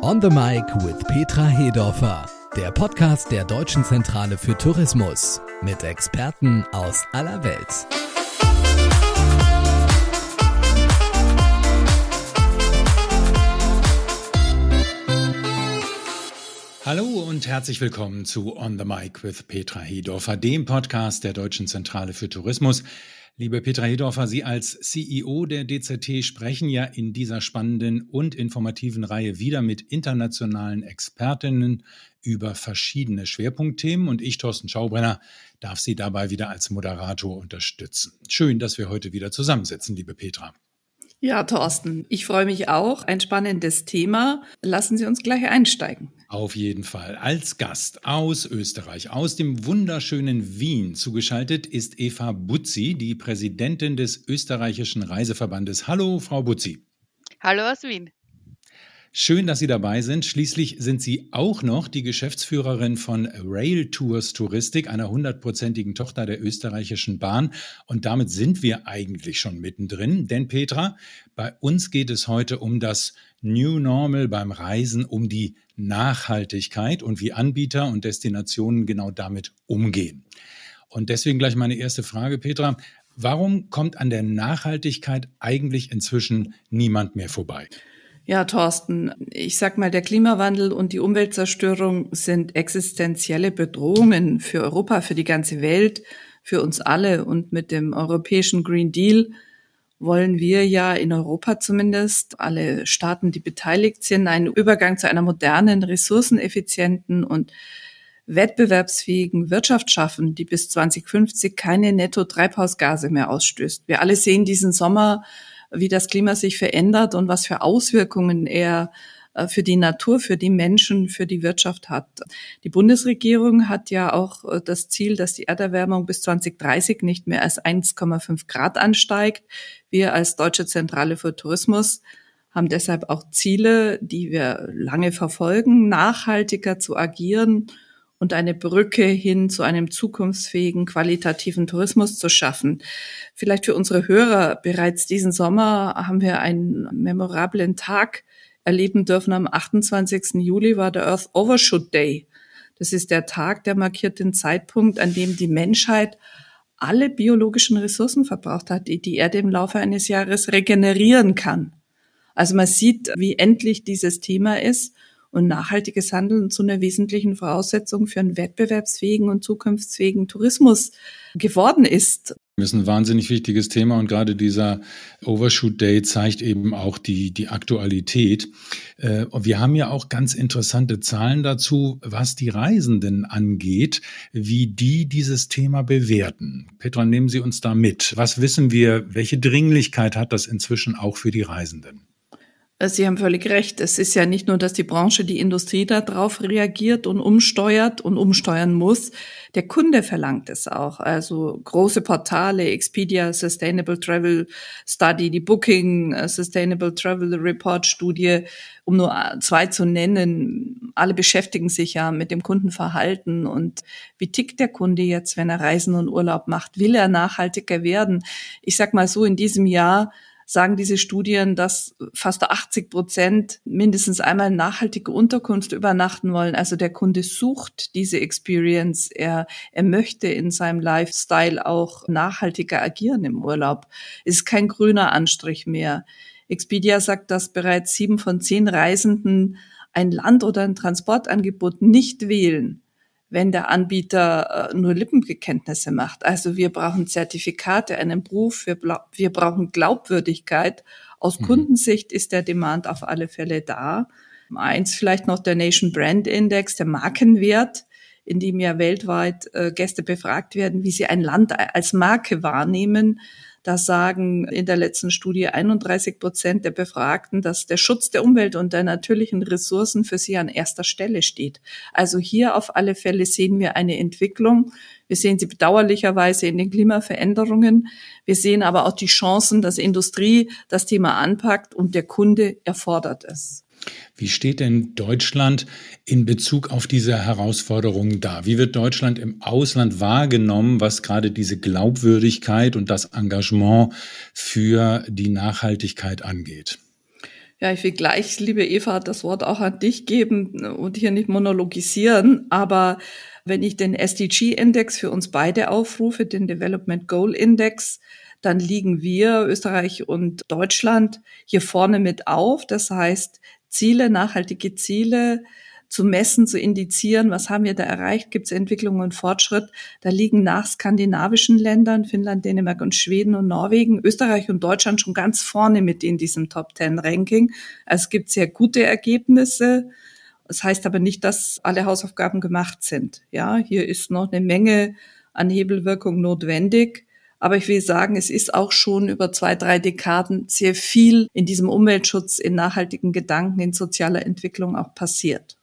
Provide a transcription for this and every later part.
On the Mic with Petra Hedorfer, der Podcast der Deutschen Zentrale für Tourismus mit Experten aus aller Welt. Hallo und herzlich willkommen zu On the Mic with Petra Hedorfer, dem Podcast der Deutschen Zentrale für Tourismus. Liebe Petra Hedorfer, Sie als CEO der DZT sprechen ja in dieser spannenden und informativen Reihe wieder mit internationalen Expertinnen über verschiedene Schwerpunktthemen und ich, Thorsten Schaubrenner, darf Sie dabei wieder als Moderator unterstützen. Schön, dass wir heute wieder zusammensitzen, liebe Petra. Ja, Thorsten, ich freue mich auch. Ein spannendes Thema. Lassen Sie uns gleich einsteigen. Auf jeden Fall. Als Gast aus Österreich, aus dem wunderschönen Wien zugeschaltet ist Eva Butzi, die Präsidentin des österreichischen Reiseverbandes. Hallo, Frau Butzi. Hallo aus Wien. Schön, dass Sie dabei sind. Schließlich sind Sie auch noch die Geschäftsführerin von Rail Tours Touristik, einer hundertprozentigen Tochter der österreichischen Bahn. Und damit sind wir eigentlich schon mittendrin. Denn Petra, bei uns geht es heute um das New Normal beim Reisen, um die Nachhaltigkeit und wie Anbieter und Destinationen genau damit umgehen. Und deswegen gleich meine erste Frage, Petra. Warum kommt an der Nachhaltigkeit eigentlich inzwischen niemand mehr vorbei? Ja, Thorsten, ich sag mal, der Klimawandel und die Umweltzerstörung sind existenzielle Bedrohungen für Europa, für die ganze Welt, für uns alle. Und mit dem europäischen Green Deal wollen wir ja in Europa zumindest, alle Staaten, die beteiligt sind, einen Übergang zu einer modernen, ressourceneffizienten und wettbewerbsfähigen Wirtschaft schaffen, die bis 2050 keine Netto-Treibhausgase mehr ausstößt. Wir alle sehen diesen Sommer wie das Klima sich verändert und was für Auswirkungen er äh, für die Natur, für die Menschen, für die Wirtschaft hat. Die Bundesregierung hat ja auch äh, das Ziel, dass die Erderwärmung bis 2030 nicht mehr als 1,5 Grad ansteigt. Wir als Deutsche Zentrale für Tourismus haben deshalb auch Ziele, die wir lange verfolgen, nachhaltiger zu agieren und eine Brücke hin zu einem zukunftsfähigen, qualitativen Tourismus zu schaffen. Vielleicht für unsere Hörer, bereits diesen Sommer haben wir einen memorablen Tag erleben dürfen. Am 28. Juli war der Earth Overshoot Day. Das ist der Tag, der markiert den Zeitpunkt, an dem die Menschheit alle biologischen Ressourcen verbraucht hat, die die Erde im Laufe eines Jahres regenerieren kann. Also man sieht, wie endlich dieses Thema ist und nachhaltiges Handeln zu einer wesentlichen Voraussetzung für einen wettbewerbsfähigen und zukunftsfähigen Tourismus geworden ist. Das ist ein wahnsinnig wichtiges Thema und gerade dieser Overshoot Day zeigt eben auch die, die Aktualität. Äh, wir haben ja auch ganz interessante Zahlen dazu, was die Reisenden angeht, wie die dieses Thema bewerten. Petra, nehmen Sie uns da mit. Was wissen wir? Welche Dringlichkeit hat das inzwischen auch für die Reisenden? Sie haben völlig recht. Es ist ja nicht nur, dass die Branche, die Industrie darauf reagiert und umsteuert und umsteuern muss. Der Kunde verlangt es auch. Also große Portale, Expedia, Sustainable Travel Study, die Booking, äh, Sustainable Travel Report Studie, um nur zwei zu nennen. Alle beschäftigen sich ja mit dem Kundenverhalten und wie tickt der Kunde jetzt, wenn er Reisen und Urlaub macht? Will er nachhaltiger werden? Ich sag mal so, in diesem Jahr sagen diese Studien, dass fast 80 Prozent mindestens einmal nachhaltige Unterkunft übernachten wollen. Also der Kunde sucht diese Experience. Er, er möchte in seinem Lifestyle auch nachhaltiger agieren im Urlaub. Es ist kein grüner Anstrich mehr. Expedia sagt, dass bereits sieben von zehn Reisenden ein Land oder ein Transportangebot nicht wählen, wenn der Anbieter äh, nur Lippenbekenntnisse macht. Also wir brauchen Zertifikate, einen Beruf, wir, wir brauchen Glaubwürdigkeit. Aus mhm. Kundensicht ist der Demand auf alle Fälle da. Eins vielleicht noch der Nation Brand Index, der Markenwert, in dem ja weltweit äh, Gäste befragt werden, wie sie ein Land als Marke wahrnehmen. Da sagen in der letzten Studie 31 Prozent der Befragten, dass der Schutz der Umwelt und der natürlichen Ressourcen für sie an erster Stelle steht. Also hier auf alle Fälle sehen wir eine Entwicklung. Wir sehen sie bedauerlicherweise in den Klimaveränderungen. Wir sehen aber auch die Chancen, dass Industrie das Thema anpackt und der Kunde erfordert es. Wie steht denn Deutschland in Bezug auf diese Herausforderungen da? Wie wird Deutschland im Ausland wahrgenommen, was gerade diese Glaubwürdigkeit und das Engagement für die Nachhaltigkeit angeht? Ja, ich will gleich, liebe Eva, das Wort auch an dich geben und hier nicht monologisieren. Aber wenn ich den SDG-Index für uns beide aufrufe, den Development Goal Index, dann liegen wir, Österreich und Deutschland, hier vorne mit auf. Das heißt, Ziele, nachhaltige Ziele zu messen, zu indizieren, was haben wir da erreicht, gibt es Entwicklung und Fortschritt. Da liegen nach skandinavischen Ländern, Finnland, Dänemark und Schweden und Norwegen, Österreich und Deutschland schon ganz vorne mit in diesem Top Ten Ranking. Also es gibt sehr gute Ergebnisse. Das heißt aber nicht, dass alle Hausaufgaben gemacht sind. Ja, hier ist noch eine Menge an Hebelwirkung notwendig. Aber ich will sagen, es ist auch schon über zwei, drei Dekaden sehr viel in diesem Umweltschutz, in nachhaltigen Gedanken, in sozialer Entwicklung auch passiert.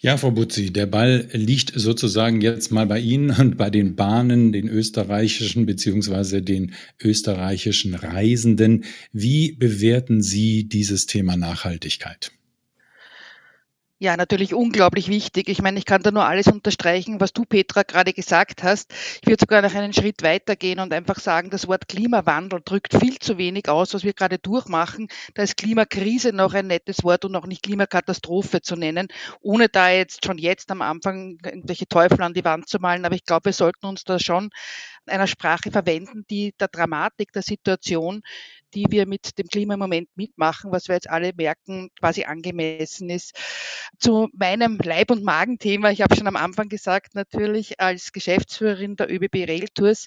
Ja, Frau Butzi, der Ball liegt sozusagen jetzt mal bei Ihnen und bei den Bahnen, den österreichischen beziehungsweise den österreichischen Reisenden. Wie bewerten Sie dieses Thema Nachhaltigkeit? Ja, natürlich unglaublich wichtig. Ich meine, ich kann da nur alles unterstreichen, was du, Petra, gerade gesagt hast. Ich würde sogar noch einen Schritt weitergehen und einfach sagen, das Wort Klimawandel drückt viel zu wenig aus, was wir gerade durchmachen. Da ist Klimakrise noch ein nettes Wort und auch nicht Klimakatastrophe zu nennen, ohne da jetzt schon jetzt am Anfang irgendwelche Teufel an die Wand zu malen. Aber ich glaube, wir sollten uns da schon einer Sprache verwenden, die der Dramatik der Situation die wir mit dem Klima im Moment mitmachen, was wir jetzt alle merken, quasi angemessen ist. Zu meinem Leib- und Magenthema, ich habe schon am Anfang gesagt, natürlich als Geschäftsführerin der ÖBB Rail Tours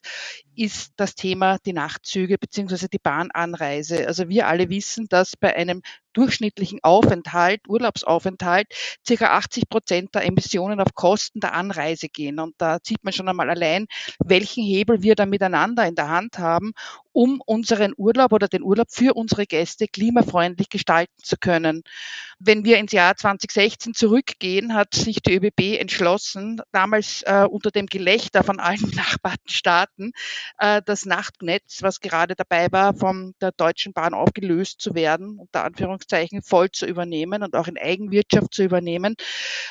ist das Thema die Nachtzüge beziehungsweise die Bahnanreise. Also wir alle wissen, dass bei einem durchschnittlichen Aufenthalt, Urlaubsaufenthalt, circa 80 Prozent der Emissionen auf Kosten der Anreise gehen. Und da sieht man schon einmal allein, welchen Hebel wir da miteinander in der Hand haben, um unseren Urlaub oder den Urlaub für unsere Gäste klimafreundlich gestalten zu können. Wenn wir ins Jahr 2016 zurückgehen, hat sich die ÖBB entschlossen, damals äh, unter dem Gelächter von allen benachbarten Staaten, äh, das Nachtnetz, was gerade dabei war, von der Deutschen Bahn aufgelöst zu werden, unter Anführungszeichen voll zu übernehmen und auch in Eigenwirtschaft zu übernehmen.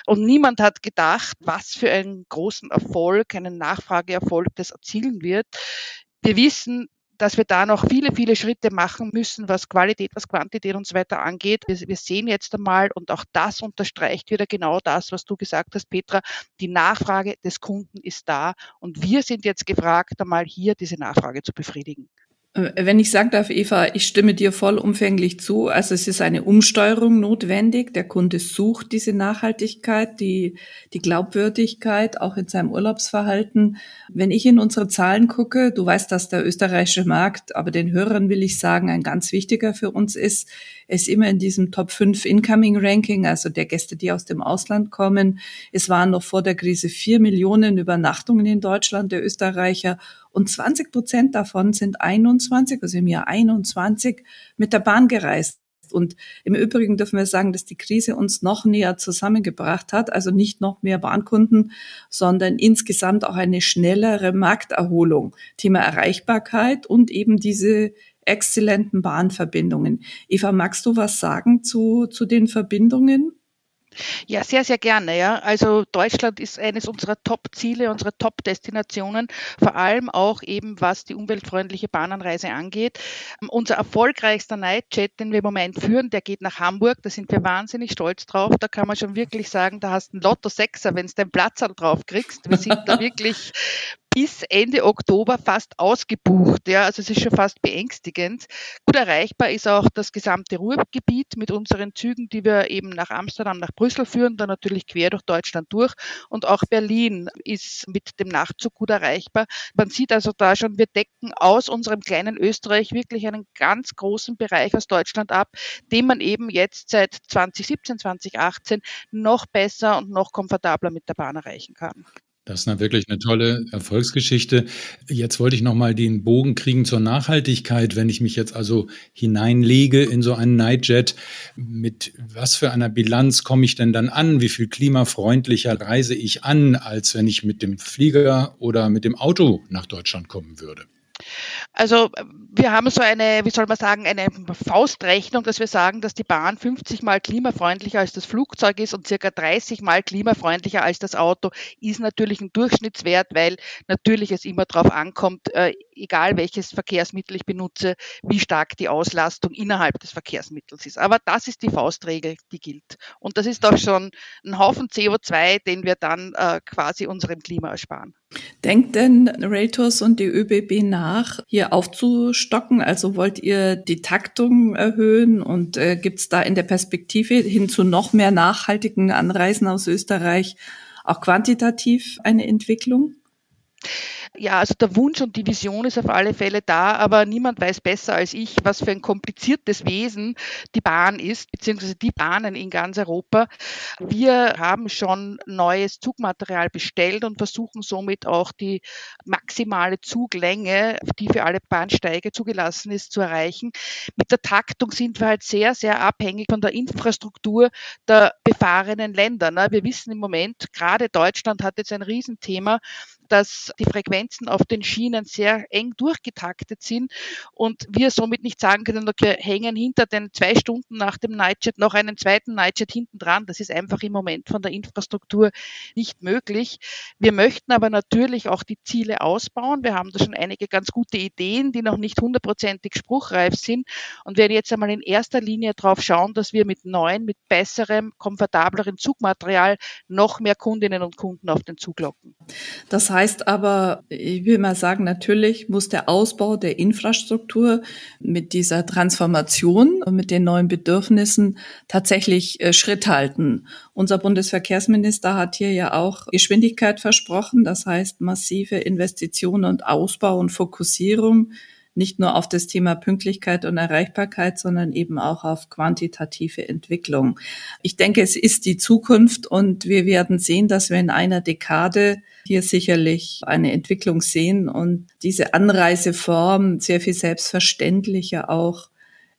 Und niemand hat gedacht, was für einen großen Erfolg, einen Nachfrageerfolg das erzielen wird. Wir wissen, dass wir da noch viele, viele Schritte machen müssen, was Qualität, was Quantität und so weiter angeht. Wir, wir sehen jetzt einmal, und auch das unterstreicht wieder genau das, was du gesagt hast, Petra, die Nachfrage des Kunden ist da und wir sind jetzt gefragt, einmal hier diese Nachfrage zu befriedigen. Äh, wenn ich sagen darf, Eva, ich stimme dir vollumfänglich zu. Also es ist eine Umsteuerung notwendig. Der Kunde sucht diese Nachhaltigkeit, die, die Glaubwürdigkeit auch in seinem Urlaubsverhalten. Wenn ich in unsere Zahlen gucke, du weißt, dass der österreichische Markt, aber den Hörern will ich sagen, ein ganz wichtiger für uns ist, ist immer in diesem Top 5 Incoming Ranking, also der Gäste, die aus dem Ausland kommen. Es waren noch vor der Krise vier Millionen Übernachtungen in Deutschland der Österreicher und 20 Prozent davon sind 21, also im Jahr 21 mit der Bahn gereist. Und im Übrigen dürfen wir sagen, dass die Krise uns noch näher zusammengebracht hat. Also nicht noch mehr Bahnkunden, sondern insgesamt auch eine schnellere Markterholung. Thema Erreichbarkeit und eben diese exzellenten Bahnverbindungen. Eva, magst du was sagen zu, zu den Verbindungen? Ja, sehr, sehr gerne. Ja. Also Deutschland ist eines unserer Top-Ziele, unserer Top-Destinationen, vor allem auch eben was die umweltfreundliche Bahnanreise angeht. Unser erfolgreichster Nightjet, den wir im Moment führen, der geht nach Hamburg. Da sind wir wahnsinnig stolz drauf. Da kann man schon wirklich sagen, da hast du einen Lotto-Sechser, wenn du den Platz drauf kriegst. Wir sind da wirklich bis Ende Oktober fast ausgebucht. Ja, also es ist schon fast beängstigend. Gut erreichbar ist auch das gesamte Ruhrgebiet mit unseren Zügen, die wir eben nach Amsterdam, nach Brüssel führen, dann natürlich quer durch Deutschland durch. Und auch Berlin ist mit dem Nachtzug gut erreichbar. Man sieht also da schon, wir decken aus unserem kleinen Österreich wirklich einen ganz großen Bereich aus Deutschland ab, den man eben jetzt seit 2017, 2018 noch besser und noch komfortabler mit der Bahn erreichen kann. Das ist wirklich eine tolle Erfolgsgeschichte. Jetzt wollte ich nochmal den Bogen kriegen zur Nachhaltigkeit. Wenn ich mich jetzt also hineinlege in so einen Nightjet, mit was für einer Bilanz komme ich denn dann an? Wie viel klimafreundlicher reise ich an, als wenn ich mit dem Flieger oder mit dem Auto nach Deutschland kommen würde? Also wir haben so eine, wie soll man sagen, eine Faustrechnung, dass wir sagen, dass die Bahn 50 mal klimafreundlicher als das Flugzeug ist und circa 30 mal klimafreundlicher als das Auto, ist natürlich ein Durchschnittswert, weil natürlich es immer darauf ankommt, äh, egal welches Verkehrsmittel ich benutze, wie stark die Auslastung innerhalb des Verkehrsmittels ist. Aber das ist die Faustregel, die gilt. Und das ist doch schon ein Haufen CO2, den wir dann äh, quasi unserem Klima ersparen. Denkt denn Railtours und die ÖBB nach, hier aufzustocken? Also wollt ihr die Taktung erhöhen und äh, gibt es da in der Perspektive hin zu noch mehr nachhaltigen Anreisen aus Österreich auch quantitativ eine Entwicklung? Ja, also der Wunsch und die Vision ist auf alle Fälle da, aber niemand weiß besser als ich, was für ein kompliziertes Wesen die Bahn ist, beziehungsweise die Bahnen in ganz Europa. Wir haben schon neues Zugmaterial bestellt und versuchen somit auch die maximale Zuglänge, die für alle Bahnsteige zugelassen ist, zu erreichen. Mit der Taktung sind wir halt sehr, sehr abhängig von der Infrastruktur der befahrenen Länder. Ne? Wir wissen im Moment, gerade Deutschland hat jetzt ein Riesenthema, dass die Frequenzen auf den Schienen sehr eng durchgetaktet sind und wir somit nicht sagen können, okay, hängen hinter den zwei Stunden nach dem Nightjet noch einen zweiten Nightjet hinten dran. Das ist einfach im Moment von der Infrastruktur nicht möglich. Wir möchten aber natürlich auch die Ziele ausbauen. Wir haben da schon einige ganz gute Ideen, die noch nicht hundertprozentig spruchreif sind und werden jetzt einmal in erster Linie darauf schauen, dass wir mit neuen, mit besserem, komfortableren Zugmaterial noch mehr Kundinnen und Kunden auf den Zug locken. Das heißt, heißt aber, ich will mal sagen, natürlich muss der Ausbau der Infrastruktur mit dieser Transformation und mit den neuen Bedürfnissen tatsächlich äh, Schritt halten. Unser Bundesverkehrsminister hat hier ja auch Geschwindigkeit versprochen, das heißt massive Investitionen und Ausbau und Fokussierung nicht nur auf das Thema Pünktlichkeit und Erreichbarkeit, sondern eben auch auf quantitative Entwicklung. Ich denke, es ist die Zukunft und wir werden sehen, dass wir in einer Dekade hier sicherlich eine Entwicklung sehen und diese Anreiseform sehr viel selbstverständlicher auch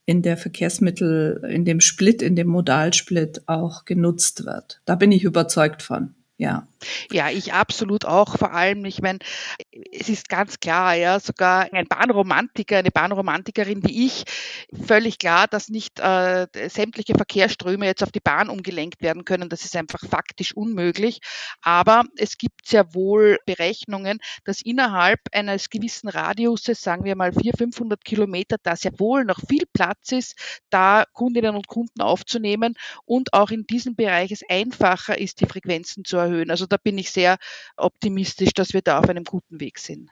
in der Verkehrsmittel, in dem Split, in dem Modalsplit auch genutzt wird. Da bin ich überzeugt von. Ja. Ja, ich absolut auch. Vor allem, ich meine, es ist ganz klar, ja, sogar ein Bahnromantiker, eine Bahnromantikerin wie ich, völlig klar, dass nicht äh, sämtliche Verkehrsströme jetzt auf die Bahn umgelenkt werden können. Das ist einfach faktisch unmöglich. Aber es gibt sehr wohl Berechnungen, dass innerhalb eines gewissen Radiuses, sagen wir mal 400, 500 Kilometer, da sehr wohl noch viel Platz ist, da Kundinnen und Kunden aufzunehmen und auch in diesem Bereich es einfacher ist, die Frequenzen zu erhöhen. Also da bin sehr optimistisch, dass wir da auf einem guten Weg sind.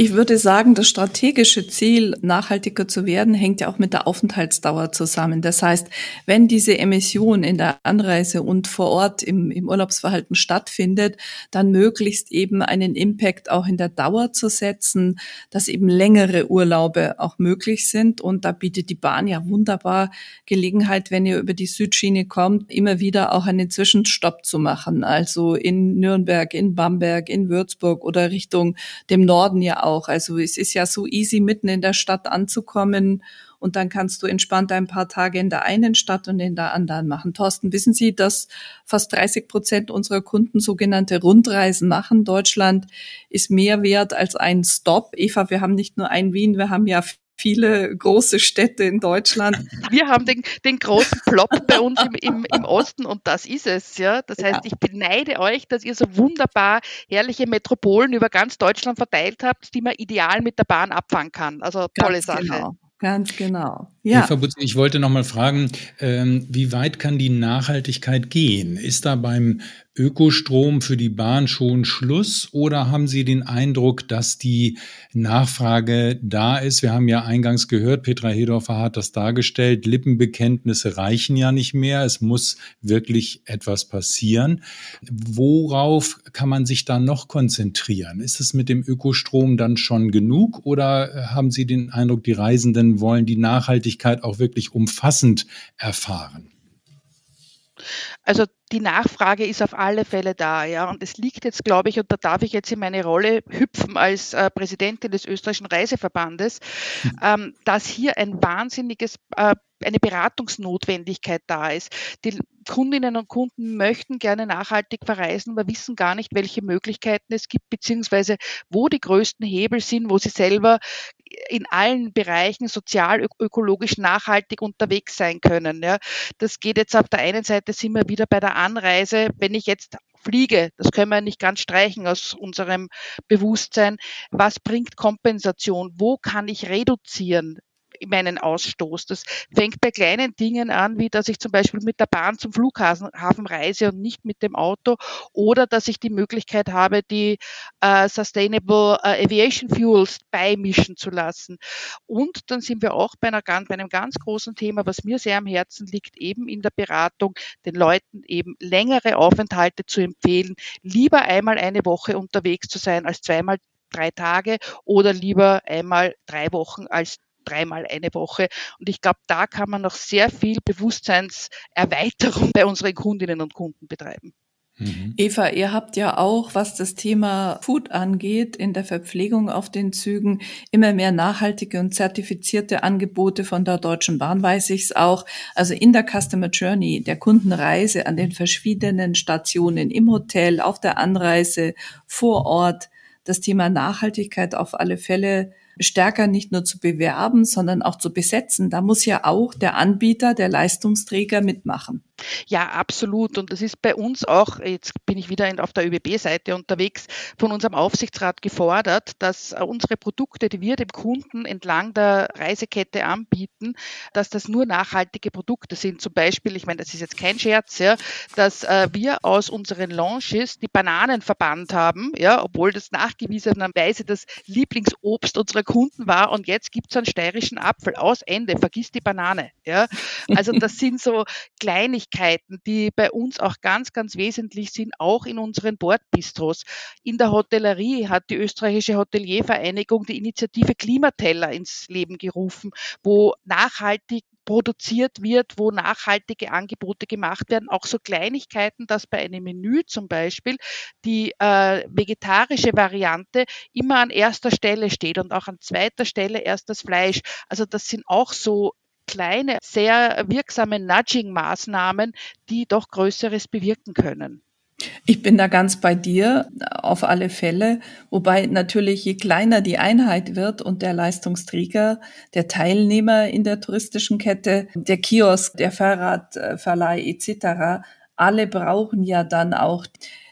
Ich würde sagen, das strategische Ziel, nachhaltiger zu werden, hängt ja auch mit der Aufenthaltsdauer zusammen. Das heißt, wenn diese Emission in der Anreise und vor Ort im, im Urlaubsverhalten stattfindet, dann möglichst eben einen Impact auch in der Dauer zu setzen, dass eben längere Urlaube auch möglich sind. Und da bietet die Bahn ja wunderbar Gelegenheit, wenn ihr über die Südschiene kommt, immer wieder auch einen Zwischenstopp zu machen. Also in Nürnberg, in Bamberg, in Würzburg oder Richtung dem Norden Norden ja auch. Also es ist ja so easy, mitten in der Stadt anzukommen und dann kannst du entspannt ein paar Tage in der einen Stadt und in der anderen machen. Thorsten, wissen Sie, dass fast 30 Prozent unserer Kunden sogenannte Rundreisen machen? Deutschland ist mehr wert als ein Stop. Eva, wir haben nicht nur ein Wien, wir haben ja viele große Städte in Deutschland. Wir haben den, den großen Plop bei uns im, im, im Osten und das ist es, ja. Das heißt, ja. ich beneide euch, dass ihr so wunderbar herrliche Metropolen über ganz Deutschland verteilt habt, die man ideal mit der Bahn abfangen kann. Also tolle ganz Sache. Genau. Ganz genau. Ja. Eva Butz, ich wollte noch mal fragen, ähm, wie weit kann die Nachhaltigkeit gehen? Ist da beim Ökostrom für die Bahn schon Schluss oder haben Sie den Eindruck, dass die Nachfrage da ist? Wir haben ja eingangs gehört, Petra Hedorfer hat das dargestellt, Lippenbekenntnisse reichen ja nicht mehr, es muss wirklich etwas passieren. Worauf kann man sich da noch konzentrieren? Ist es mit dem Ökostrom dann schon genug oder haben Sie den Eindruck, die Reisenden wollen die Nachhaltigkeit auch wirklich umfassend erfahren? Also die Nachfrage ist auf alle Fälle da, ja. Und es liegt jetzt, glaube ich, und da darf ich jetzt in meine Rolle hüpfen als äh, Präsidentin des österreichischen Reiseverbandes, mhm. ähm, dass hier ein wahnsinniges äh, eine Beratungsnotwendigkeit da ist. Die Kundinnen und Kunden möchten gerne nachhaltig verreisen, aber wissen gar nicht, welche Möglichkeiten es gibt, beziehungsweise wo die größten Hebel sind, wo sie selber in allen Bereichen sozial, ökologisch nachhaltig unterwegs sein können. Ja. Das geht jetzt auf der einen Seite sind wir wieder bei der Anreise. Wenn ich jetzt fliege, das können wir nicht ganz streichen aus unserem Bewusstsein. Was bringt Kompensation? Wo kann ich reduzieren? Meinen Ausstoß. Das fängt bei kleinen Dingen an, wie dass ich zum Beispiel mit der Bahn zum Flughafen reise und nicht mit dem Auto oder dass ich die Möglichkeit habe, die äh, Sustainable äh, Aviation Fuels beimischen zu lassen. Und dann sind wir auch bei, einer, bei einem ganz großen Thema, was mir sehr am Herzen liegt, eben in der Beratung, den Leuten eben längere Aufenthalte zu empfehlen, lieber einmal eine Woche unterwegs zu sein als zweimal drei Tage oder lieber einmal drei Wochen als dreimal eine Woche. Und ich glaube, da kann man noch sehr viel Bewusstseinserweiterung bei unseren Kundinnen und Kunden betreiben. Mhm. Eva, ihr habt ja auch, was das Thema Food angeht, in der Verpflegung auf den Zügen immer mehr nachhaltige und zertifizierte Angebote von der Deutschen Bahn, weiß ich es auch. Also in der Customer Journey, der Kundenreise an den verschiedenen Stationen im Hotel, auf der Anreise, vor Ort, das Thema Nachhaltigkeit auf alle Fälle stärker nicht nur zu bewerben, sondern auch zu besetzen. Da muss ja auch der Anbieter, der Leistungsträger mitmachen. Ja, absolut. Und das ist bei uns auch, jetzt bin ich wieder auf der ÖBB-Seite unterwegs, von unserem Aufsichtsrat gefordert, dass unsere Produkte, die wir dem Kunden entlang der Reisekette anbieten, dass das nur nachhaltige Produkte sind. Zum Beispiel, ich meine, das ist jetzt kein Scherz, ja, dass äh, wir aus unseren Launches die Bananen verbannt haben, ja, obwohl das nachgewiesenerweise das Lieblingsobst unserer Kunden war und jetzt gibt es einen steirischen Apfel. Aus Ende, vergiss die Banane. Ja. Also das sind so Kleinigkeiten, die bei uns auch ganz, ganz wesentlich sind, auch in unseren Bordbistros. In der Hotellerie hat die österreichische Hoteliervereinigung die Initiative Klimateller ins Leben gerufen, wo nachhaltig produziert wird, wo nachhaltige Angebote gemacht werden. Auch so Kleinigkeiten, dass bei einem Menü zum Beispiel die äh, vegetarische Variante immer an erster Stelle steht und auch an zweiter Stelle erst das Fleisch. Also das sind auch so kleine, sehr wirksame Nudging-Maßnahmen, die doch Größeres bewirken können. Ich bin da ganz bei dir, auf alle Fälle. Wobei natürlich, je kleiner die Einheit wird und der Leistungsträger, der Teilnehmer in der touristischen Kette, der Kiosk, der Fahrradverleih etc., alle brauchen ja dann auch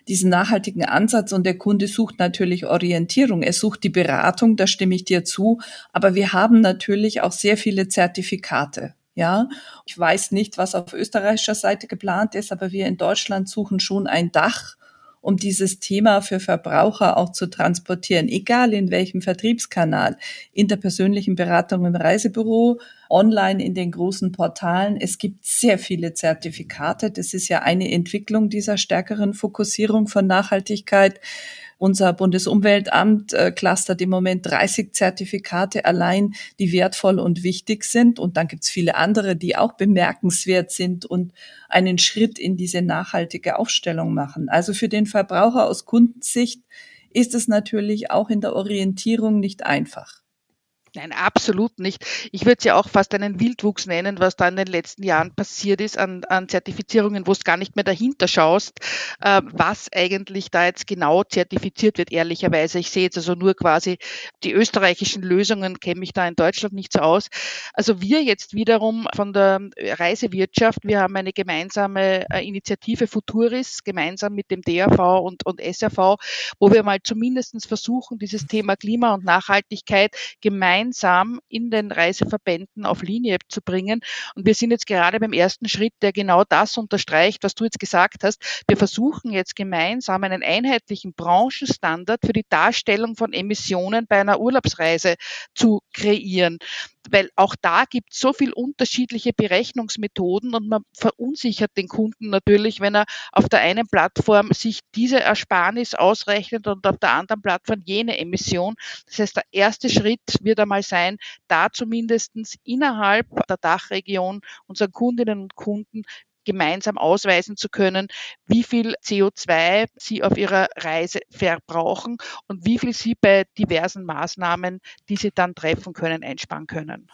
diesen nachhaltigen Ansatz und der Kunde sucht natürlich Orientierung. Er sucht die Beratung, da stimme ich dir zu. Aber wir haben natürlich auch sehr viele Zertifikate. Ja, ich weiß nicht, was auf österreichischer Seite geplant ist, aber wir in Deutschland suchen schon ein Dach um dieses Thema für Verbraucher auch zu transportieren, egal in welchem Vertriebskanal, in der persönlichen Beratung im Reisebüro, online in den großen Portalen. Es gibt sehr viele Zertifikate. Das ist ja eine Entwicklung dieser stärkeren Fokussierung von Nachhaltigkeit. Unser Bundesumweltamt äh, clustert im Moment 30 Zertifikate allein, die wertvoll und wichtig sind. Und dann gibt es viele andere, die auch bemerkenswert sind und einen Schritt in diese nachhaltige Aufstellung machen. Also für den Verbraucher aus Kundensicht ist es natürlich auch in der Orientierung nicht einfach. Nein, absolut nicht. Ich würde es ja auch fast einen Wildwuchs nennen, was da in den letzten Jahren passiert ist an, an Zertifizierungen, wo es gar nicht mehr dahinter schaust, äh, was eigentlich da jetzt genau zertifiziert wird, ehrlicherweise. Ich sehe jetzt also nur quasi die österreichischen Lösungen, kenne mich da in Deutschland nicht so aus. Also wir jetzt wiederum von der Reisewirtschaft, wir haben eine gemeinsame äh, Initiative Futuris, gemeinsam mit dem DAV und, und SRV, wo wir mal zumindestens versuchen, dieses Thema Klima und Nachhaltigkeit gemeinsam gemeinsam in den Reiseverbänden auf Linie zu bringen. Und wir sind jetzt gerade beim ersten Schritt, der genau das unterstreicht, was du jetzt gesagt hast. Wir versuchen jetzt gemeinsam einen einheitlichen Branchenstandard für die Darstellung von Emissionen bei einer Urlaubsreise zu kreieren weil auch da gibt es so viel unterschiedliche Berechnungsmethoden und man verunsichert den Kunden natürlich, wenn er auf der einen Plattform sich diese Ersparnis ausrechnet und auf der anderen Plattform jene Emission. Das heißt, der erste Schritt wird einmal sein, da zumindest innerhalb der Dachregion unseren Kundinnen und Kunden gemeinsam ausweisen zu können, wie viel CO2 sie auf ihrer Reise verbrauchen und wie viel sie bei diversen Maßnahmen, die sie dann treffen können, einsparen können.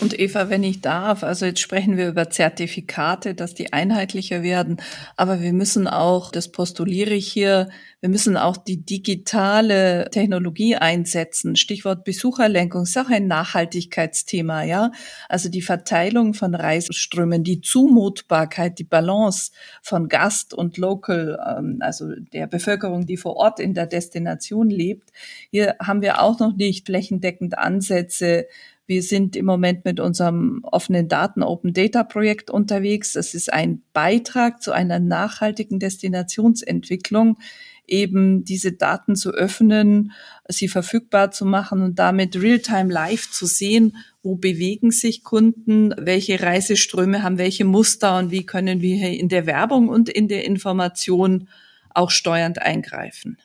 Und Eva, wenn ich darf, also jetzt sprechen wir über Zertifikate, dass die einheitlicher werden, aber wir müssen auch, das postuliere ich hier, wir müssen auch die digitale Technologie einsetzen. Stichwort Besucherlenkung ist auch ein Nachhaltigkeitsthema, ja. Also die Verteilung von Reiseströmen, die Zumutbarkeit, die Balance von Gast und Local, ähm, also der Bevölkerung, die vor Ort in der Destination lebt. Hier haben wir auch noch nicht flächendeckend Ansätze, wir sind im Moment mit unserem offenen Daten Open Data Projekt unterwegs. Das ist ein Beitrag zu einer nachhaltigen Destinationsentwicklung, eben diese Daten zu öffnen, sie verfügbar zu machen und damit real-time live zu sehen, wo bewegen sich Kunden, welche Reiseströme haben welche Muster und wie können wir in der Werbung und in der Information auch steuernd eingreifen.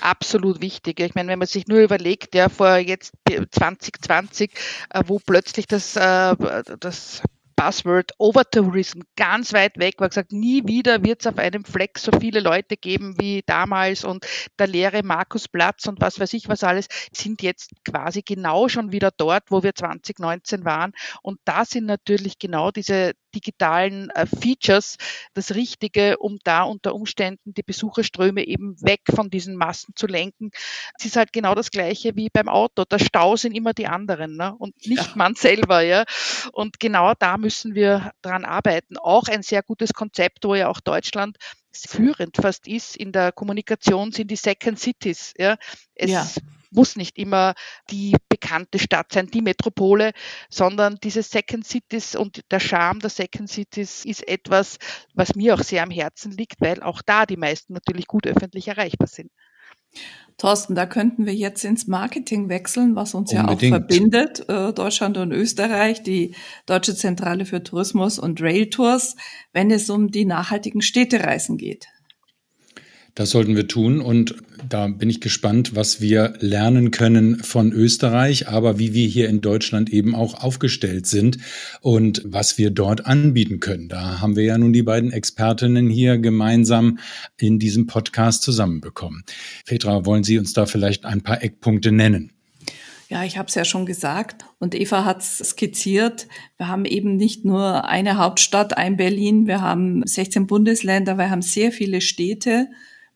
Absolut wichtig. Ich meine, wenn man sich nur überlegt, ja, vor jetzt 2020, äh, wo plötzlich das, äh, das Buzzword Overtourism ganz weit weg war, gesagt, nie wieder wird es auf einem Fleck so viele Leute geben wie damals und der leere Markusplatz und was weiß ich was alles, sind jetzt quasi genau schon wieder dort, wo wir 2019 waren. Und da sind natürlich genau diese digitalen äh, Features das Richtige, um da unter Umständen die Besucherströme eben weg von diesen Massen zu lenken. Es ist halt genau das Gleiche wie beim Auto. Der Stau sind immer die anderen ne? und nicht ja. man selber. Ja? Und genau da müssen wir dran arbeiten. Auch ein sehr gutes Konzept, wo ja auch Deutschland führend fast ist in der Kommunikation, sind die Second Cities. Ja? Es ja muss nicht immer die bekannte Stadt sein, die Metropole, sondern diese Second Cities und der Charme der Second Cities ist etwas, was mir auch sehr am Herzen liegt, weil auch da die meisten natürlich gut öffentlich erreichbar sind. Thorsten, da könnten wir jetzt ins Marketing wechseln, was uns Unbedingt. ja auch verbindet, äh, Deutschland und Österreich, die Deutsche Zentrale für Tourismus und Rail Tours, wenn es um die nachhaltigen Städtereisen geht. Das sollten wir tun und da bin ich gespannt, was wir lernen können von Österreich, aber wie wir hier in Deutschland eben auch aufgestellt sind und was wir dort anbieten können. Da haben wir ja nun die beiden Expertinnen hier gemeinsam in diesem Podcast zusammenbekommen. Petra, wollen Sie uns da vielleicht ein paar Eckpunkte nennen? Ja, ich habe es ja schon gesagt und Eva hat es skizziert. Wir haben eben nicht nur eine Hauptstadt, ein Berlin, wir haben 16 Bundesländer, wir haben sehr viele Städte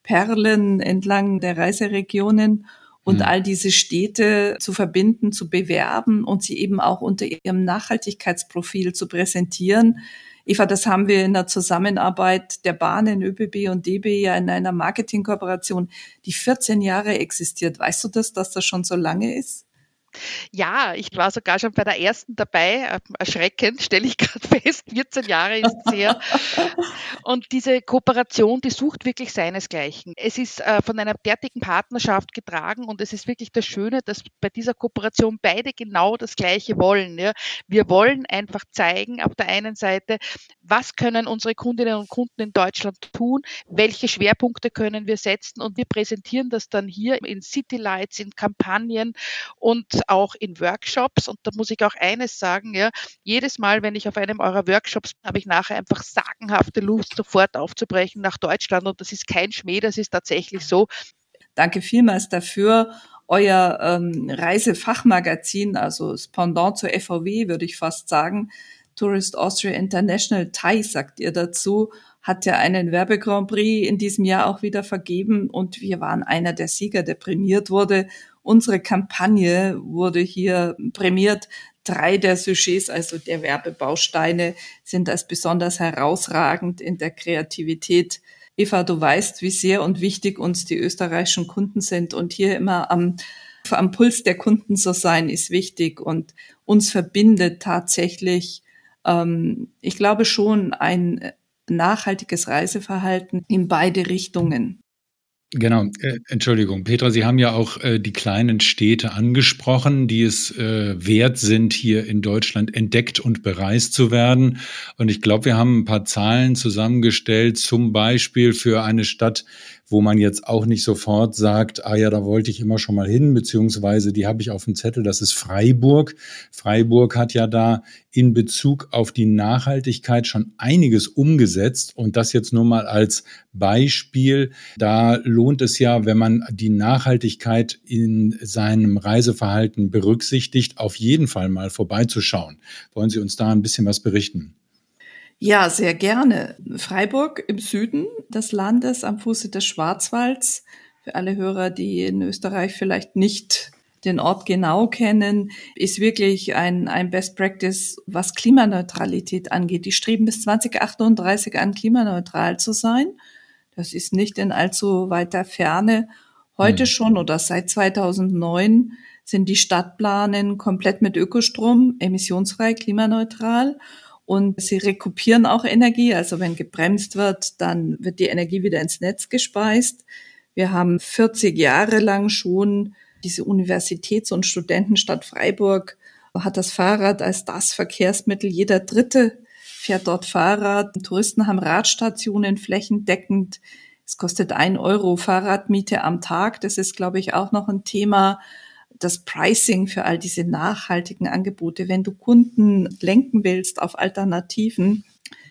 Perlen entlang der Reiseregionen und mhm. all diese Städte zu verbinden, zu bewerben und sie eben auch unter ihrem Nachhaltigkeitsprofil zu präsentieren. Eva, das haben wir in der Zusammenarbeit der Bahnen, ÖBB und DB ja in einer Marketingkooperation, die 14 Jahre existiert. Weißt du das, dass das schon so lange ist? Ja, ich war sogar schon bei der ersten dabei. Ähm, erschreckend, stelle ich gerade fest. 14 Jahre ist es her. Und diese Kooperation, die sucht wirklich seinesgleichen. Es ist äh, von einer derartigen Partnerschaft getragen und es ist wirklich das Schöne, dass bei dieser Kooperation beide genau das Gleiche wollen. Wir wollen einfach zeigen, auf der einen Seite, was können unsere Kundinnen und Kunden in Deutschland tun, welche Schwerpunkte können wir setzen und wir präsentieren das dann hier in City Lights, in Kampagnen und auch in Workshops. Und da muss ich auch eines sagen, ja, jedes Mal, wenn ich auf einem eurer Workshops habe ich nachher einfach sagenhafte Lust, sofort aufzubrechen nach Deutschland. Und das ist kein Schmäh, das ist tatsächlich so. Danke vielmals dafür. Euer ähm, Reisefachmagazin, also das Pendant zur FVW, würde ich fast sagen, Tourist Austria International Thai, sagt ihr dazu, hat ja einen Werbegrand Prix in diesem Jahr auch wieder vergeben und wir waren einer der Sieger, der prämiert wurde. Unsere Kampagne wurde hier prämiert. Drei der Sujets, also der Werbebausteine, sind als besonders herausragend in der Kreativität. Eva, du weißt, wie sehr und wichtig uns die österreichischen Kunden sind und hier immer am am Puls der Kunden zu sein, ist wichtig und uns verbindet tatsächlich ähm, ich glaube schon ein nachhaltiges Reiseverhalten in beide Richtungen. Genau, äh, Entschuldigung, Petra, Sie haben ja auch äh, die kleinen Städte angesprochen, die es äh, wert sind, hier in Deutschland entdeckt und bereist zu werden. Und ich glaube, wir haben ein paar Zahlen zusammengestellt, zum Beispiel für eine Stadt wo man jetzt auch nicht sofort sagt, ah ja, da wollte ich immer schon mal hin, beziehungsweise die habe ich auf dem Zettel, das ist Freiburg. Freiburg hat ja da in Bezug auf die Nachhaltigkeit schon einiges umgesetzt und das jetzt nur mal als Beispiel. Da lohnt es ja, wenn man die Nachhaltigkeit in seinem Reiseverhalten berücksichtigt, auf jeden Fall mal vorbeizuschauen. Wollen Sie uns da ein bisschen was berichten? Ja, sehr gerne. Freiburg im Süden des Landes am Fuße des Schwarzwalds. Für alle Hörer, die in Österreich vielleicht nicht den Ort genau kennen, ist wirklich ein, ein Best Practice, was Klimaneutralität angeht. Die streben bis 2038 an, klimaneutral zu sein. Das ist nicht in allzu weiter Ferne. Heute mhm. schon oder seit 2009 sind die Stadtplanen komplett mit Ökostrom, emissionsfrei, klimaneutral. Und sie rekupieren auch Energie. Also wenn gebremst wird, dann wird die Energie wieder ins Netz gespeist. Wir haben 40 Jahre lang schon diese Universitäts- und Studentenstadt Freiburg hat das Fahrrad als das Verkehrsmittel. Jeder Dritte fährt dort Fahrrad. Touristen haben Radstationen flächendeckend. Es kostet ein Euro Fahrradmiete am Tag. Das ist, glaube ich, auch noch ein Thema. Das Pricing für all diese nachhaltigen Angebote. Wenn du Kunden lenken willst auf Alternativen,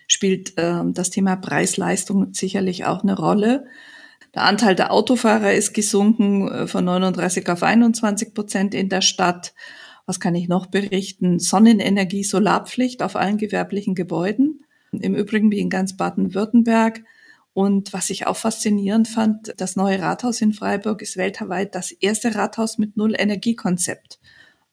spielt äh, das Thema Preis-Leistung sicherlich auch eine Rolle. Der Anteil der Autofahrer ist gesunken äh, von 39 auf 21 Prozent in der Stadt. Was kann ich noch berichten? Sonnenenergie, Solarpflicht auf allen gewerblichen Gebäuden. Im Übrigen wie in ganz Baden-Württemberg. Und was ich auch faszinierend fand, das neue Rathaus in Freiburg ist weltweit das erste Rathaus mit Null-Energie-Konzept.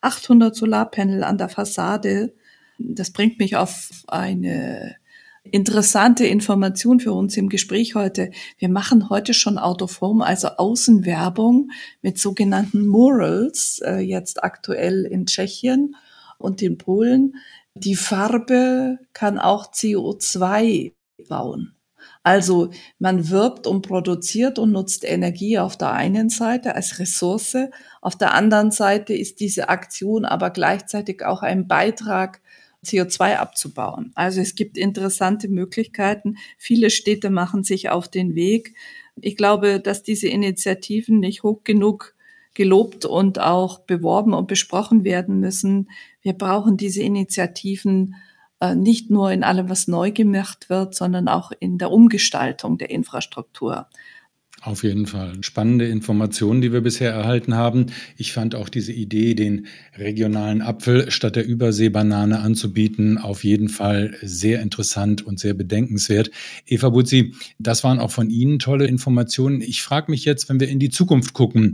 800 Solarpanel an der Fassade. Das bringt mich auf eine interessante Information für uns im Gespräch heute. Wir machen heute schon Out of Home, also Außenwerbung mit sogenannten Murals, äh, jetzt aktuell in Tschechien und in Polen. Die Farbe kann auch CO2 bauen. Also man wirbt und produziert und nutzt Energie auf der einen Seite als Ressource, auf der anderen Seite ist diese Aktion aber gleichzeitig auch ein Beitrag CO2 abzubauen. Also es gibt interessante Möglichkeiten. Viele Städte machen sich auf den Weg. Ich glaube, dass diese Initiativen nicht hoch genug gelobt und auch beworben und besprochen werden müssen. Wir brauchen diese Initiativen nicht nur in allem, was neu gemacht wird, sondern auch in der Umgestaltung der Infrastruktur. Auf jeden Fall. Spannende Informationen, die wir bisher erhalten haben. Ich fand auch diese Idee, den regionalen Apfel statt der Überseebanane anzubieten, auf jeden Fall sehr interessant und sehr bedenkenswert. Eva Butzi, das waren auch von Ihnen tolle Informationen. Ich frage mich jetzt, wenn wir in die Zukunft gucken,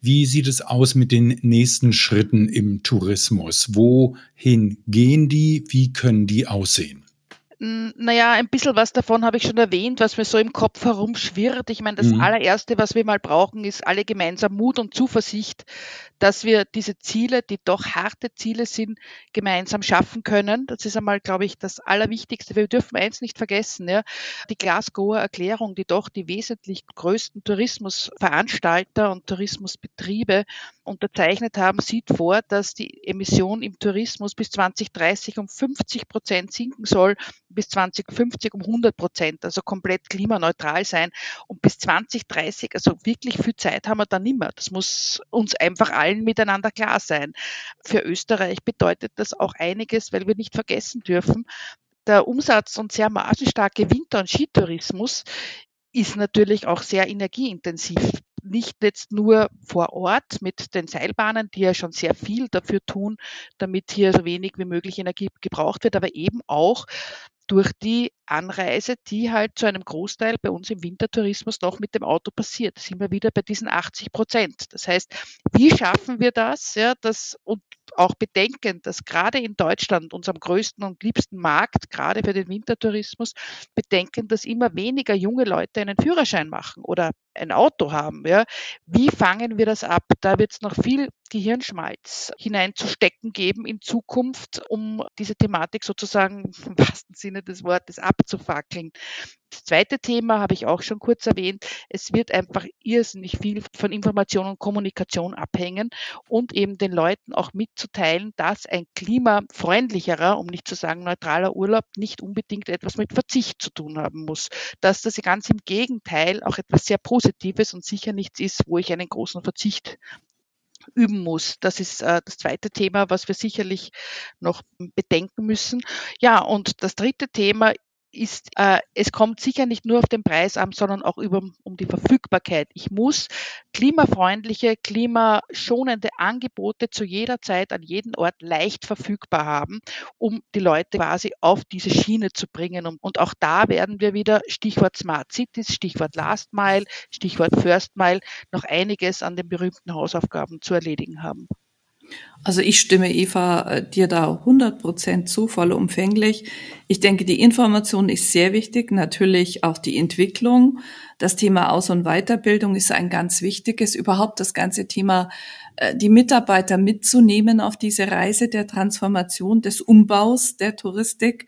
wie sieht es aus mit den nächsten Schritten im Tourismus? Wohin gehen die? Wie können die aussehen? Naja, ein bisschen was davon habe ich schon erwähnt, was mir so im Kopf herumschwirrt. Ich meine, das mhm. allererste, was wir mal brauchen, ist alle gemeinsam Mut und Zuversicht, dass wir diese Ziele, die doch harte Ziele sind, gemeinsam schaffen können. Das ist einmal, glaube ich, das Allerwichtigste. Wir dürfen eins nicht vergessen, ja. Die Glasgower Erklärung, die doch die wesentlich größten Tourismusveranstalter und Tourismusbetriebe unterzeichnet haben, sieht vor, dass die Emission im Tourismus bis 2030 um 50 Prozent sinken soll, bis 2050 um 100 Prozent, also komplett klimaneutral sein. Und bis 2030, also wirklich viel Zeit haben wir da nicht mehr. Das muss uns einfach allen miteinander klar sein. Für Österreich bedeutet das auch einiges, weil wir nicht vergessen dürfen, der Umsatz und sehr margenstarke Winter- und Skitourismus ist natürlich auch sehr energieintensiv nicht jetzt nur vor Ort mit den Seilbahnen, die ja schon sehr viel dafür tun, damit hier so wenig wie möglich Energie gebraucht wird, aber eben auch durch die Anreise, die halt zu einem Großteil bei uns im Wintertourismus doch mit dem Auto passiert. Da sind wir wieder bei diesen 80 Prozent. Das heißt, wie schaffen wir das, ja, das und auch bedenken, dass gerade in Deutschland, unserem größten und liebsten Markt, gerade für den Wintertourismus, bedenken, dass immer weniger junge Leute einen Führerschein machen oder ein Auto haben. Ja. Wie fangen wir das ab? Da wird es noch viel Gehirnschmalz hineinzustecken geben in Zukunft, um diese Thematik sozusagen im wahrsten Sinne des Wortes abzufackeln. Das zweite Thema habe ich auch schon kurz erwähnt. Es wird einfach irrsinnig viel von Information und Kommunikation abhängen und eben den Leuten auch mitzuteilen, dass ein klimafreundlicherer, um nicht zu sagen neutraler Urlaub nicht unbedingt etwas mit Verzicht zu tun haben muss. Dass das ganz im Gegenteil auch etwas sehr Positives und sicher nichts ist, wo ich einen großen Verzicht üben muss. Das ist äh, das zweite Thema, was wir sicherlich noch bedenken müssen. Ja, und das dritte Thema ist, äh, es kommt sicher nicht nur auf den Preis an, sondern auch über, um die Verfügbarkeit. Ich muss klimafreundliche, klimaschonende Angebote zu jeder Zeit an jedem Ort leicht verfügbar haben, um die Leute quasi auf diese Schiene zu bringen. Und, und auch da werden wir wieder Stichwort Smart Cities, Stichwort Last Mile, Stichwort First Mile noch einiges an den berühmten Hausaufgaben zu erledigen haben. Also ich stimme Eva äh, dir da 100 Prozent zu, vollumfänglich. Ich denke, die Information ist sehr wichtig, natürlich auch die Entwicklung. Das Thema Aus- und Weiterbildung ist ein ganz wichtiges. Überhaupt das ganze Thema, äh, die Mitarbeiter mitzunehmen auf diese Reise der Transformation, des Umbaus der Touristik.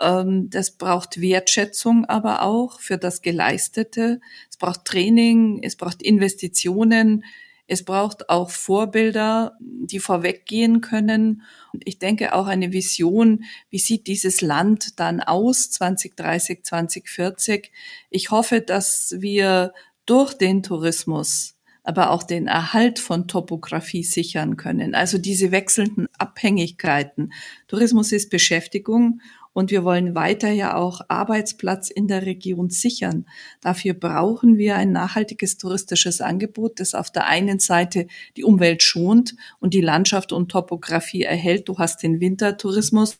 Ähm, das braucht Wertschätzung aber auch für das Geleistete. Es braucht Training, es braucht Investitionen es braucht auch Vorbilder, die vorweggehen können. Und ich denke auch eine Vision, wie sieht dieses Land dann aus 2030, 2040. Ich hoffe, dass wir durch den Tourismus aber auch den Erhalt von Topografie sichern können. Also diese wechselnden Abhängigkeiten. Tourismus ist Beschäftigung und wir wollen weiter ja auch Arbeitsplatz in der Region sichern. Dafür brauchen wir ein nachhaltiges touristisches Angebot, das auf der einen Seite die Umwelt schont und die Landschaft und Topografie erhält. Du hast den Wintertourismus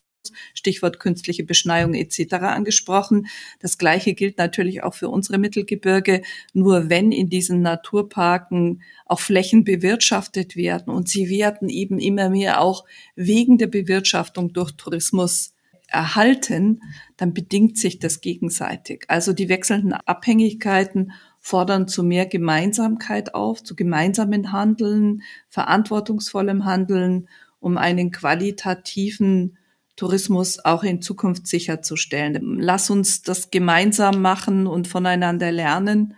Stichwort künstliche Beschneiung etc. angesprochen. Das Gleiche gilt natürlich auch für unsere Mittelgebirge. Nur wenn in diesen Naturparken auch Flächen bewirtschaftet werden und sie werden eben immer mehr auch wegen der Bewirtschaftung durch Tourismus erhalten, dann bedingt sich das gegenseitig. Also die wechselnden Abhängigkeiten fordern zu mehr Gemeinsamkeit auf, zu gemeinsamen Handeln, verantwortungsvollem Handeln, um einen qualitativen Tourismus auch in Zukunft sicherzustellen. Lass uns das gemeinsam machen und voneinander lernen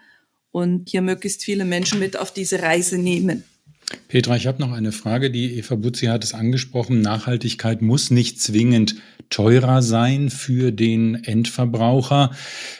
und hier möglichst viele Menschen mit auf diese Reise nehmen. Petra, ich habe noch eine Frage. Die Eva Butzi hat es angesprochen. Nachhaltigkeit muss nicht zwingend teurer sein für den Endverbraucher.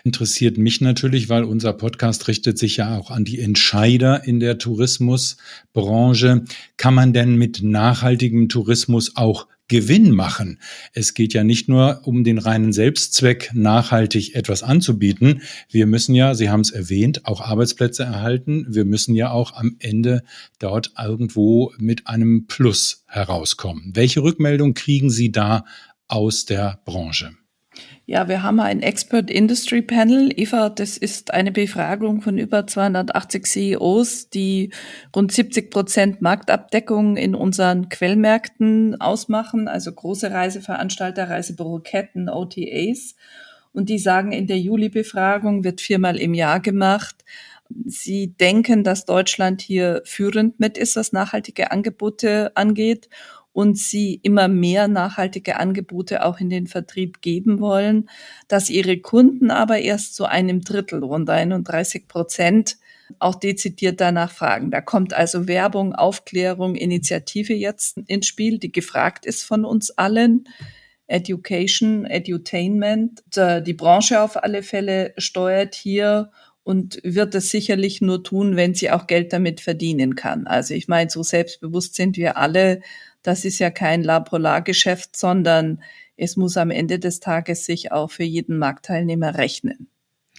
Interessiert mich natürlich, weil unser Podcast richtet sich ja auch an die Entscheider in der Tourismusbranche. Kann man denn mit nachhaltigem Tourismus auch Gewinn machen. Es geht ja nicht nur um den reinen Selbstzweck, nachhaltig etwas anzubieten. Wir müssen ja, Sie haben es erwähnt, auch Arbeitsplätze erhalten. Wir müssen ja auch am Ende dort irgendwo mit einem Plus herauskommen. Welche Rückmeldung kriegen Sie da aus der Branche? Ja, wir haben ein Expert Industry Panel. Eva, das ist eine Befragung von über 280 CEOs, die rund 70 Prozent Marktabdeckung in unseren Quellmärkten ausmachen, also große Reiseveranstalter, Reisebüroketten, OTAs. Und die sagen, in der Juli-Befragung wird viermal im Jahr gemacht. Sie denken, dass Deutschland hier führend mit ist, was nachhaltige Angebote angeht und sie immer mehr nachhaltige Angebote auch in den Vertrieb geben wollen, dass ihre Kunden aber erst zu einem Drittel, rund 31 Prozent, auch dezidiert danach fragen. Da kommt also Werbung, Aufklärung, Initiative jetzt ins Spiel, die gefragt ist von uns allen. Education, Edutainment. Die Branche auf alle Fälle steuert hier und wird es sicherlich nur tun, wenn sie auch Geld damit verdienen kann. Also ich meine, so selbstbewusst sind wir alle, das ist ja kein La-Polar-Geschäft, sondern es muss am Ende des Tages sich auch für jeden Marktteilnehmer rechnen.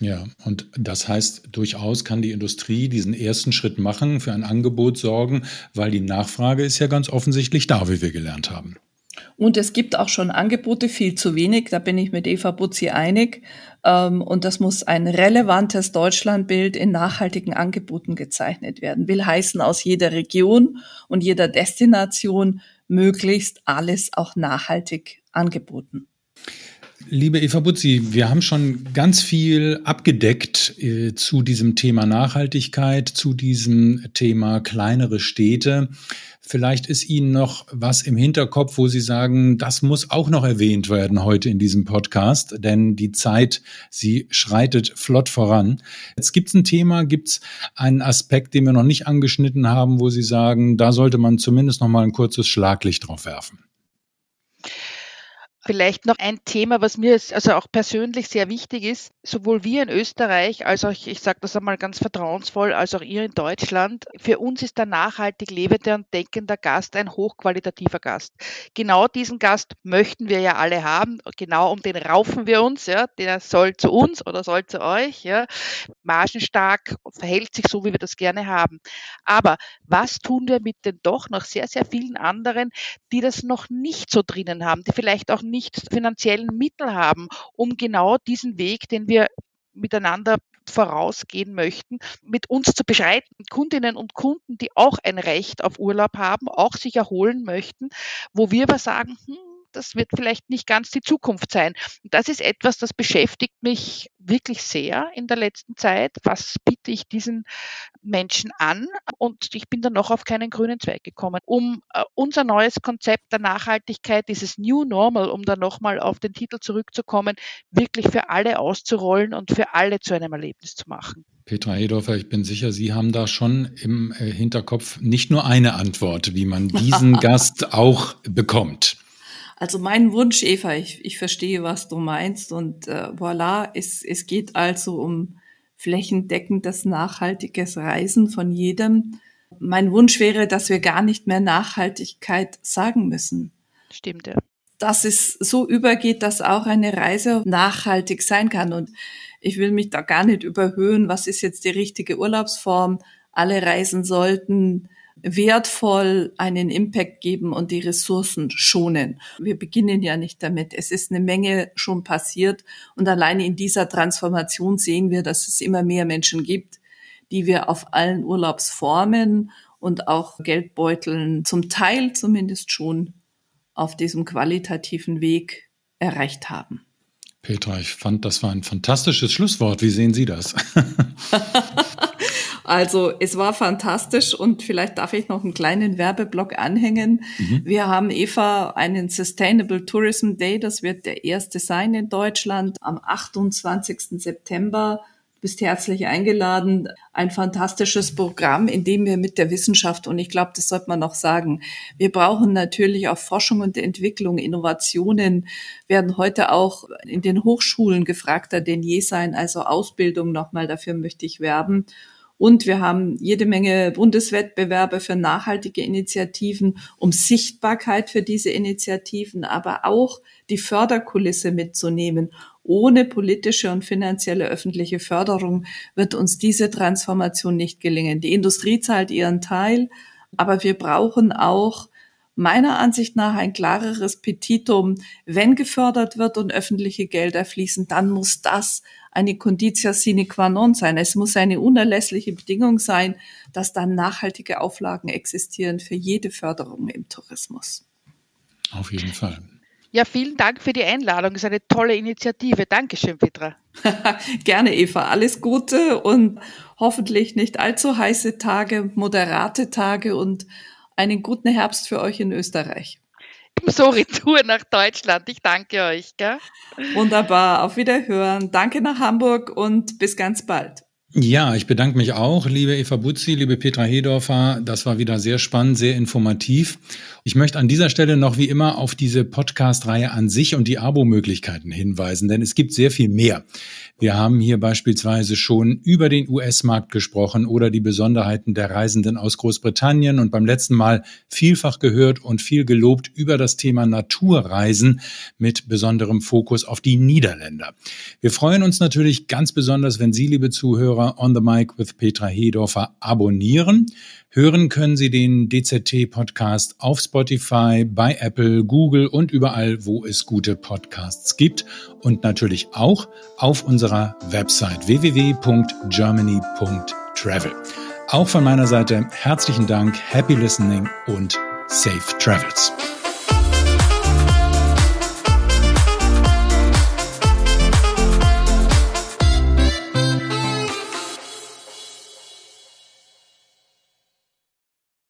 Ja, und das heißt, durchaus kann die Industrie diesen ersten Schritt machen, für ein Angebot sorgen, weil die Nachfrage ist ja ganz offensichtlich da, wie wir gelernt haben. Und es gibt auch schon Angebote, viel zu wenig, da bin ich mit Eva Butzi einig. Ähm, und das muss ein relevantes Deutschlandbild in nachhaltigen Angeboten gezeichnet werden. Will heißen, aus jeder Region und jeder Destination möglichst alles auch nachhaltig angeboten. Liebe Eva Butzi, wir haben schon ganz viel abgedeckt äh, zu diesem Thema Nachhaltigkeit, zu diesem Thema kleinere Städte. Vielleicht ist Ihnen noch was im Hinterkopf, wo Sie sagen, das muss auch noch erwähnt werden heute in diesem Podcast, denn die Zeit, sie schreitet flott voran. Jetzt gibt es ein Thema, gibt es einen Aspekt, den wir noch nicht angeschnitten haben, wo Sie sagen, da sollte man zumindest noch mal ein kurzes Schlaglicht drauf werfen. Vielleicht noch ein Thema, was mir also auch persönlich sehr wichtig ist. Sowohl wir in Österreich als auch, ich sage das einmal ganz vertrauensvoll, als auch ihr in Deutschland. Für uns ist der nachhaltig lebende und denkender Gast ein hochqualitativer Gast. Genau diesen Gast möchten wir ja alle haben. Genau um den raufen wir uns. Ja. Der soll zu uns oder soll zu euch. Ja. Margenstark, verhält sich so, wie wir das gerne haben. Aber was tun wir mit den doch noch sehr, sehr vielen anderen, die das noch nicht so drinnen haben, die vielleicht auch nicht finanziellen Mittel haben, um genau diesen Weg, den wir miteinander vorausgehen möchten, mit uns zu beschreiten. Kundinnen und Kunden, die auch ein Recht auf Urlaub haben, auch sich erholen möchten, wo wir aber sagen, hm, das wird vielleicht nicht ganz die Zukunft sein. Und das ist etwas, das beschäftigt mich wirklich sehr in der letzten Zeit. Was biete ich diesen Menschen an? Und ich bin dann noch auf keinen grünen Zweig gekommen. Um äh, unser neues Konzept der Nachhaltigkeit, dieses New Normal, um dann nochmal auf den Titel zurückzukommen, wirklich für alle auszurollen und für alle zu einem Erlebnis zu machen. Petra Hedorfer, ich bin sicher, Sie haben da schon im äh, Hinterkopf nicht nur eine Antwort, wie man diesen Gast auch bekommt. Also mein Wunsch, Eva, ich, ich verstehe, was du meinst und äh, voilà, es, es geht also um flächendeckendes nachhaltiges Reisen von jedem. Mein Wunsch wäre, dass wir gar nicht mehr Nachhaltigkeit sagen müssen. Stimmt, ja. Dass es so übergeht, dass auch eine Reise nachhaltig sein kann. Und ich will mich da gar nicht überhöhen, was ist jetzt die richtige Urlaubsform. Alle Reisen sollten wertvoll einen Impact geben und die Ressourcen schonen. Wir beginnen ja nicht damit. Es ist eine Menge schon passiert und alleine in dieser Transformation sehen wir, dass es immer mehr Menschen gibt, die wir auf allen Urlaubsformen und auch Geldbeuteln zum Teil zumindest schon auf diesem qualitativen Weg erreicht haben. Petra, ich fand, das war ein fantastisches Schlusswort. Wie sehen Sie das? Also es war fantastisch und vielleicht darf ich noch einen kleinen Werbeblock anhängen. Mhm. Wir haben Eva einen Sustainable Tourism Day, das wird der erste sein in Deutschland am 28. September. Du bist herzlich eingeladen. Ein fantastisches Programm, in dem wir mit der Wissenschaft, und ich glaube, das sollte man noch sagen, wir brauchen natürlich auch Forschung und Entwicklung, Innovationen werden heute auch in den Hochschulen gefragter denn je sein, also Ausbildung nochmal, dafür möchte ich werben. Und wir haben jede Menge Bundeswettbewerbe für nachhaltige Initiativen, um Sichtbarkeit für diese Initiativen, aber auch die Förderkulisse mitzunehmen. Ohne politische und finanzielle öffentliche Förderung wird uns diese Transformation nicht gelingen. Die Industrie zahlt ihren Teil, aber wir brauchen auch meiner Ansicht nach ein klareres Petitum. Wenn gefördert wird und öffentliche Gelder fließen, dann muss das eine Conditio sine qua non sein. Es muss eine unerlässliche Bedingung sein, dass dann nachhaltige Auflagen existieren für jede Förderung im Tourismus. Auf jeden Fall. Ja, vielen Dank für die Einladung. Das ist eine tolle Initiative. Dankeschön, Petra. Gerne, Eva. Alles Gute und hoffentlich nicht allzu heiße Tage, moderate Tage und einen guten Herbst für euch in Österreich. So Retour nach Deutschland. Ich danke euch. Gell? Wunderbar. Auf Wiederhören. Danke nach Hamburg und bis ganz bald. Ja, ich bedanke mich auch, liebe Eva Butzi, liebe Petra Hedorfer. Das war wieder sehr spannend, sehr informativ. Ich möchte an dieser Stelle noch wie immer auf diese Podcast-Reihe an sich und die Abo-Möglichkeiten hinweisen, denn es gibt sehr viel mehr. Wir haben hier beispielsweise schon über den US-Markt gesprochen oder die Besonderheiten der Reisenden aus Großbritannien und beim letzten Mal vielfach gehört und viel gelobt über das Thema Naturreisen mit besonderem Fokus auf die Niederländer. Wir freuen uns natürlich ganz besonders, wenn Sie, liebe Zuhörer, On the Mic with Petra Hedorfer abonnieren. Hören können Sie den DZT-Podcast auf Spotify, bei Apple, Google und überall, wo es gute Podcasts gibt. Und natürlich auch auf unserer Website www.germany.travel. Auch von meiner Seite herzlichen Dank, happy listening und safe travels.